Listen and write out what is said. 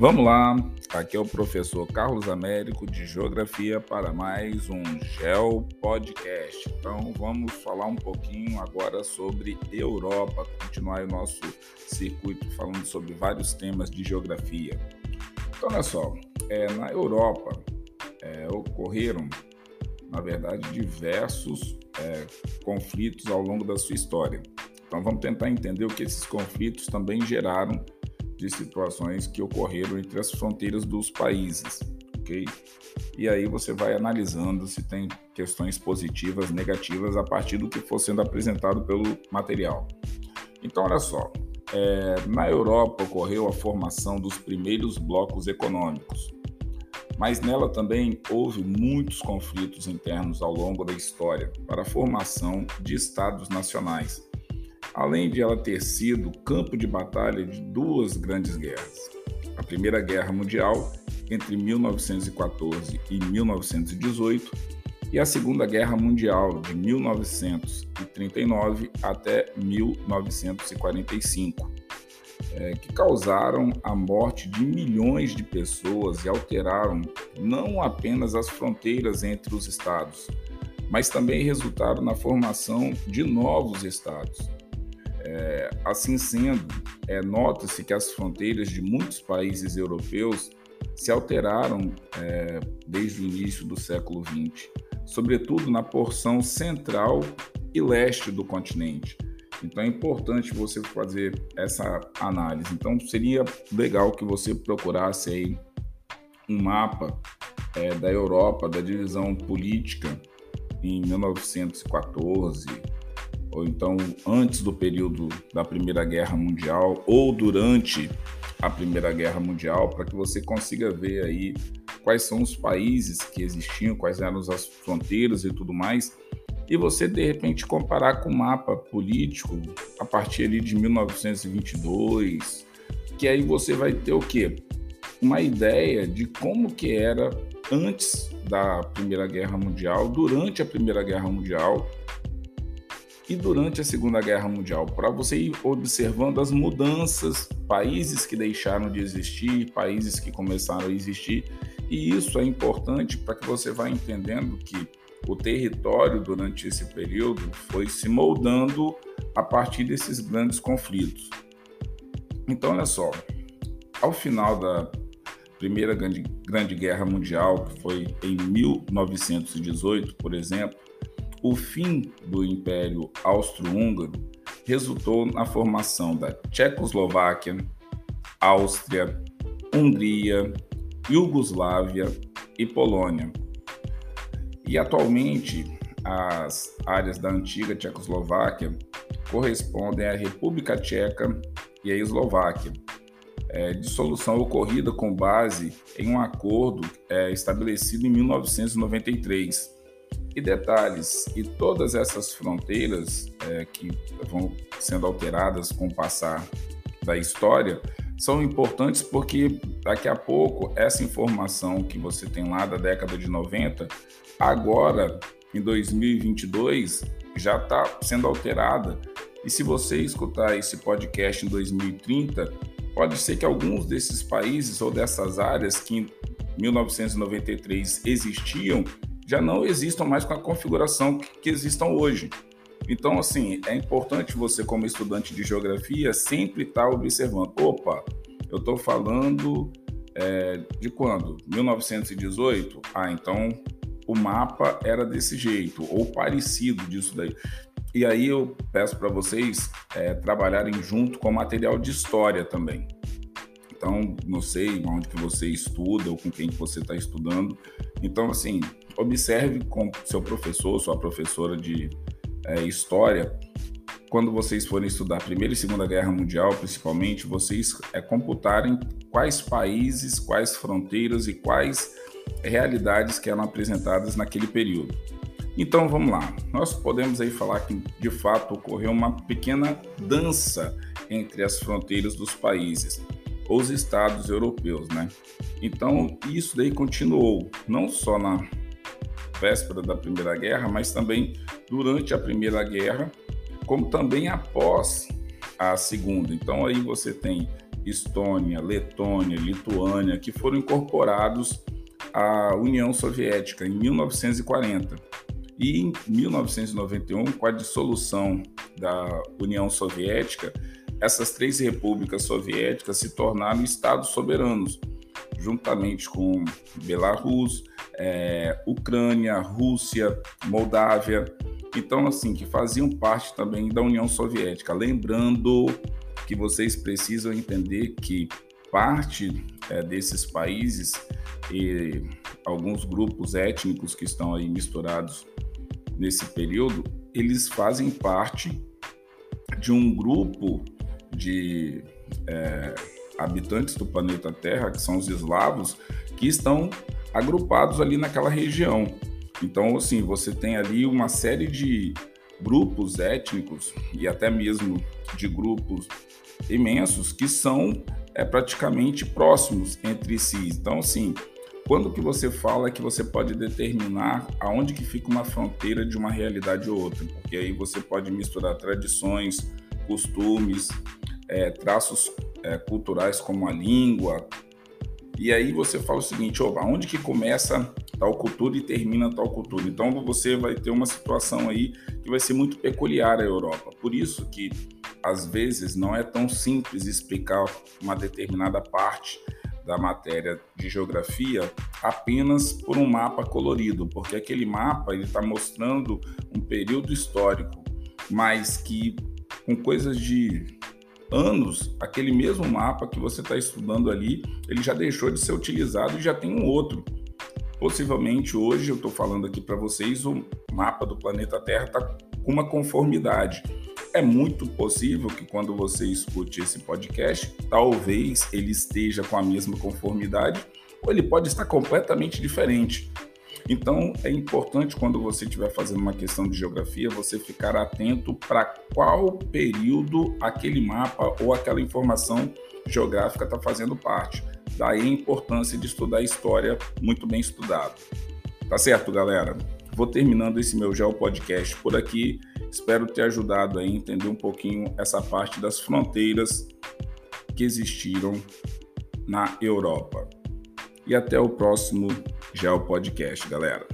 Vamos lá, aqui é o professor Carlos Américo de Geografia para mais um Geo Podcast. Então vamos falar um pouquinho agora sobre Europa, continuar o nosso circuito falando sobre vários temas de geografia. Então olha só, é, na Europa é, ocorreram, na verdade, diversos é, conflitos ao longo da sua história. Então vamos tentar entender o que esses conflitos também geraram de situações que ocorreram entre as fronteiras dos países, ok? E aí você vai analisando se tem questões positivas, negativas a partir do que for sendo apresentado pelo material. Então, olha só, é, na Europa ocorreu a formação dos primeiros blocos econômicos, mas nela também houve muitos conflitos internos ao longo da história para a formação de estados nacionais além de ela ter sido campo de batalha de duas grandes guerras. A Primeira Guerra Mundial, entre 1914 e 1918, e a Segunda Guerra Mundial, de 1939 até 1945, é, que causaram a morte de milhões de pessoas e alteraram não apenas as fronteiras entre os estados, mas também resultaram na formação de novos estados é, assim sendo, é, nota-se que as fronteiras de muitos países europeus se alteraram é, desde o início do século XX, sobretudo na porção central e leste do continente. Então é importante você fazer essa análise. Então seria legal que você procurasse aí um mapa é, da Europa, da divisão política em 1914, ou então antes do período da Primeira Guerra Mundial ou durante a Primeira Guerra Mundial, para que você consiga ver aí quais são os países que existiam, quais eram as fronteiras e tudo mais, e você de repente comparar com o mapa político a partir ali de 1922, que aí você vai ter o quê? Uma ideia de como que era antes da Primeira Guerra Mundial, durante a Primeira Guerra Mundial e durante a Segunda Guerra Mundial, para você ir observando as mudanças, países que deixaram de existir, países que começaram a existir, e isso é importante para que você vá entendendo que o território durante esse período foi se moldando a partir desses grandes conflitos. Então, olha só, ao final da Primeira Grande, Grande Guerra Mundial, que foi em 1918, por exemplo, o fim do Império Austro-Húngaro resultou na formação da Tchecoslováquia, Áustria, Hungria, Iugoslávia e Polônia. E atualmente, as áreas da antiga Tchecoslováquia correspondem à República Tcheca e à Eslováquia. É, dissolução ocorrida com base em um acordo é, estabelecido em 1993 e detalhes, e todas essas fronteiras é, que vão sendo alteradas com o passar da história são importantes porque daqui a pouco essa informação que você tem lá da década de 90, agora em 2022 já está sendo alterada. E se você escutar esse podcast em 2030, pode ser que alguns desses países ou dessas áreas que em 1993 existiam já não existam mais com a configuração que, que existam hoje. Então, assim, é importante você, como estudante de geografia, sempre estar tá observando. Opa, eu estou falando é, de quando? 1918? Ah, então o mapa era desse jeito, ou parecido disso daí. E aí eu peço para vocês é, trabalharem junto com material de história também. Então, não sei onde que você estuda ou com quem que você está estudando. Então, assim, observe com seu professor, sua professora de é, história, quando vocês forem estudar Primeira e Segunda Guerra Mundial, principalmente, vocês é, computarem quais países, quais fronteiras e quais realidades que eram apresentadas naquele período. Então vamos lá, nós podemos aí falar que de fato ocorreu uma pequena dança entre as fronteiras dos países, os estados europeus, né? Então isso daí continuou, não só na véspera da Primeira Guerra, mas também durante a Primeira Guerra, como também após a Segunda. Então aí você tem Estônia, Letônia, Lituânia, que foram incorporados à União Soviética em 1940. E em 1991, com a dissolução da União Soviética, essas três repúblicas soviéticas se tornaram estados soberanos, juntamente com Belarus, é, Ucrânia, Rússia, Moldávia, então assim que faziam parte também da União Soviética. Lembrando que vocês precisam entender que parte é, desses países e alguns grupos étnicos que estão aí misturados nesse período, eles fazem parte de um grupo de é, habitantes do planeta Terra, que são os eslavos, que estão agrupados ali naquela região. Então, assim, você tem ali uma série de grupos étnicos e até mesmo de grupos imensos que são é, praticamente próximos entre si. Então, assim, quando que você fala que você pode determinar aonde que fica uma fronteira de uma realidade ou outra? Porque aí você pode misturar tradições, costumes, é, traços é, culturais como a língua. E aí você fala o seguinte, opa, onde que começa tal cultura e termina tal cultura? Então você vai ter uma situação aí que vai ser muito peculiar à Europa. Por isso que às vezes não é tão simples explicar uma determinada parte da matéria de geografia apenas por um mapa colorido, porque aquele mapa ele está mostrando um período histórico, mas que com coisas de anos, aquele mesmo mapa que você está estudando ali, ele já deixou de ser utilizado e já tem um outro. Possivelmente hoje eu estou falando aqui para vocês, o mapa do planeta Terra está com uma conformidade. É muito possível que quando você escute esse podcast, talvez ele esteja com a mesma conformidade ou ele pode estar completamente diferente. Então, é importante quando você estiver fazendo uma questão de geografia, você ficar atento para qual período aquele mapa ou aquela informação geográfica está fazendo parte. Daí a importância de estudar história muito bem estudado. Tá certo, galera? Vou terminando esse meu Geo Podcast por aqui. Espero ter ajudado a entender um pouquinho essa parte das fronteiras que existiram na Europa. E até o próximo Geo Podcast, galera.